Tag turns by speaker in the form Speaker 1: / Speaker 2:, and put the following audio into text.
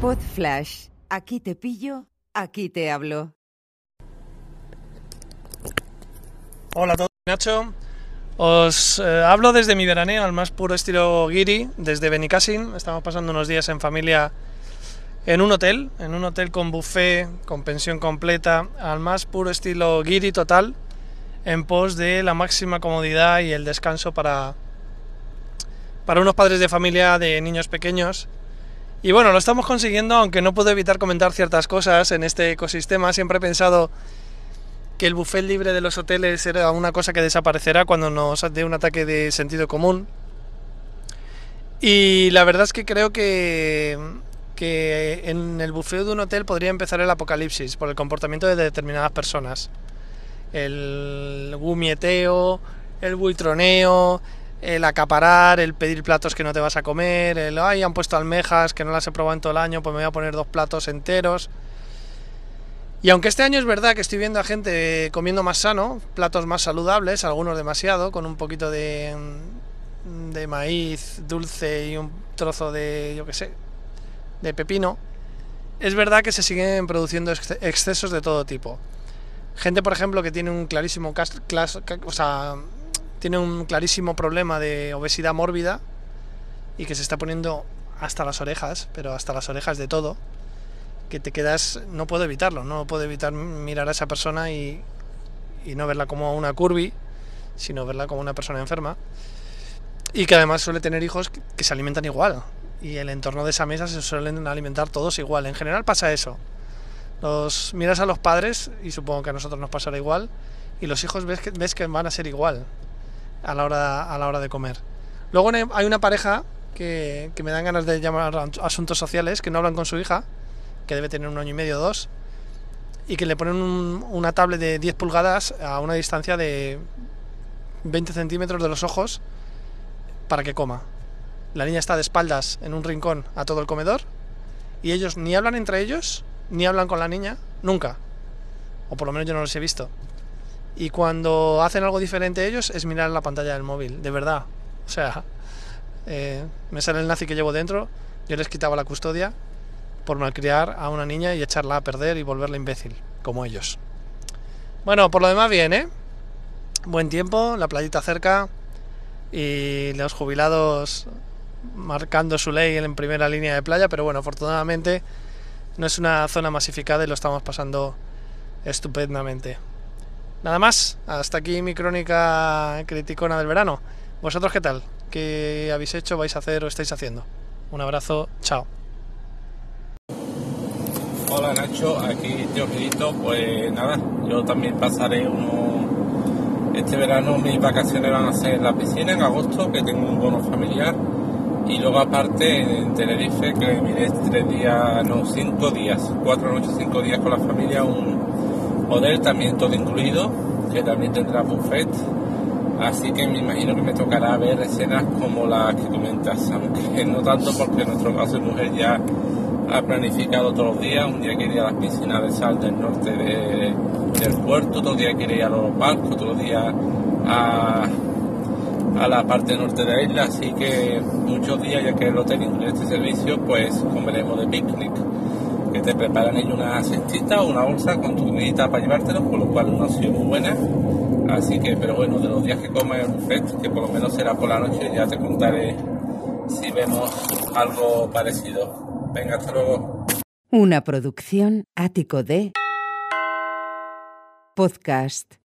Speaker 1: Pod Flash. Aquí te pillo, aquí te hablo.
Speaker 2: Hola a todos, Nacho. Os eh, hablo desde mi veraneo al más puro estilo Giri, desde Benicassin. Estamos pasando unos días en familia en un hotel, en un hotel con buffet, con pensión completa, al más puro estilo Giri total, en pos de la máxima comodidad y el descanso para, para unos padres de familia de niños pequeños. Y bueno, lo estamos consiguiendo, aunque no puedo evitar comentar ciertas cosas en este ecosistema. Siempre he pensado que el buffet libre de los hoteles era una cosa que desaparecerá cuando nos dé un ataque de sentido común. Y la verdad es que creo que, que en el buffet de un hotel podría empezar el apocalipsis por el comportamiento de determinadas personas. El gumieteo, el buitroneo, el acaparar, el pedir platos que no te vas a comer, el ay, han puesto almejas que no las he probado en todo el año, pues me voy a poner dos platos enteros. Y aunque este año es verdad que estoy viendo a gente comiendo más sano, platos más saludables, algunos demasiado, con un poquito de, de maíz dulce y un trozo de, yo qué sé, de pepino, es verdad que se siguen produciendo excesos de todo tipo. Gente, por ejemplo, que tiene un clarísimo, o sea, tiene un clarísimo problema de obesidad mórbida y que se está poniendo hasta las orejas, pero hasta las orejas de todo, que te quedas, no puedo evitarlo, no puedo evitar mirar a esa persona y, y no verla como una curvy, sino verla como una persona enferma, y que además suele tener hijos que se alimentan igual, y el entorno de esa mesa se suelen alimentar todos igual. En general pasa eso. Los miras a los padres y supongo que a nosotros nos pasará igual y los hijos ves que, ves que van a ser igual a la hora, a la hora de comer. Luego hay una pareja que, que me dan ganas de llamar a asuntos sociales que no hablan con su hija, que debe tener un año y medio o dos, y que le ponen un, una tablet de 10 pulgadas a una distancia de 20 centímetros de los ojos para que coma. La niña está de espaldas en un rincón a todo el comedor y ellos ni hablan entre ellos, ni hablan con la niña, nunca. O por lo menos yo no los he visto. Y cuando hacen algo diferente ellos es mirar la pantalla del móvil, de verdad. O sea, eh, me sale el nazi que llevo dentro, yo les quitaba la custodia por malcriar a una niña y echarla a perder y volverla imbécil, como ellos. Bueno, por lo demás bien, ¿eh? Buen tiempo, la playita cerca y los jubilados marcando su ley en primera línea de playa, pero bueno, afortunadamente no es una zona masificada y lo estamos pasando estupendamente. Nada más, hasta aquí mi crónica criticona del verano. ¿Vosotros qué tal? ¿Qué habéis hecho, vais a hacer o estáis haciendo? Un abrazo, chao.
Speaker 3: Hola Nacho, aquí Tío. Pues nada, yo también pasaré uno. Este verano mis vacaciones van a ser en la piscina en agosto, que tengo un bono familiar. Y luego aparte en Tenerife, que miré tres días, no, cinco días, cuatro noches, cinco días con la familia, un hotel también todo incluido, que también tendrá buffet. Así que me imagino que me tocará ver escenas como las que comentas, aunque no tanto porque en nuestro caso es mujer ya ha planificado todos los días, un día quiere ir a las piscinas de sal del norte de, del puerto, otro día quiere ir a los barcos, otro día a, a la parte norte de la isla, así que muchos días, ya que el hotel incluye este servicio, pues comeremos de picnic, que te preparan ellos una cestita o una bolsa con tu comidita para llevártelo, por lo cual no ha sido muy buena. Así que, pero bueno, de los días que comes el buffet, que por lo menos será por la noche, ya te contaré si vemos algo parecido. Venga, hasta luego.
Speaker 1: Una producción ático de podcast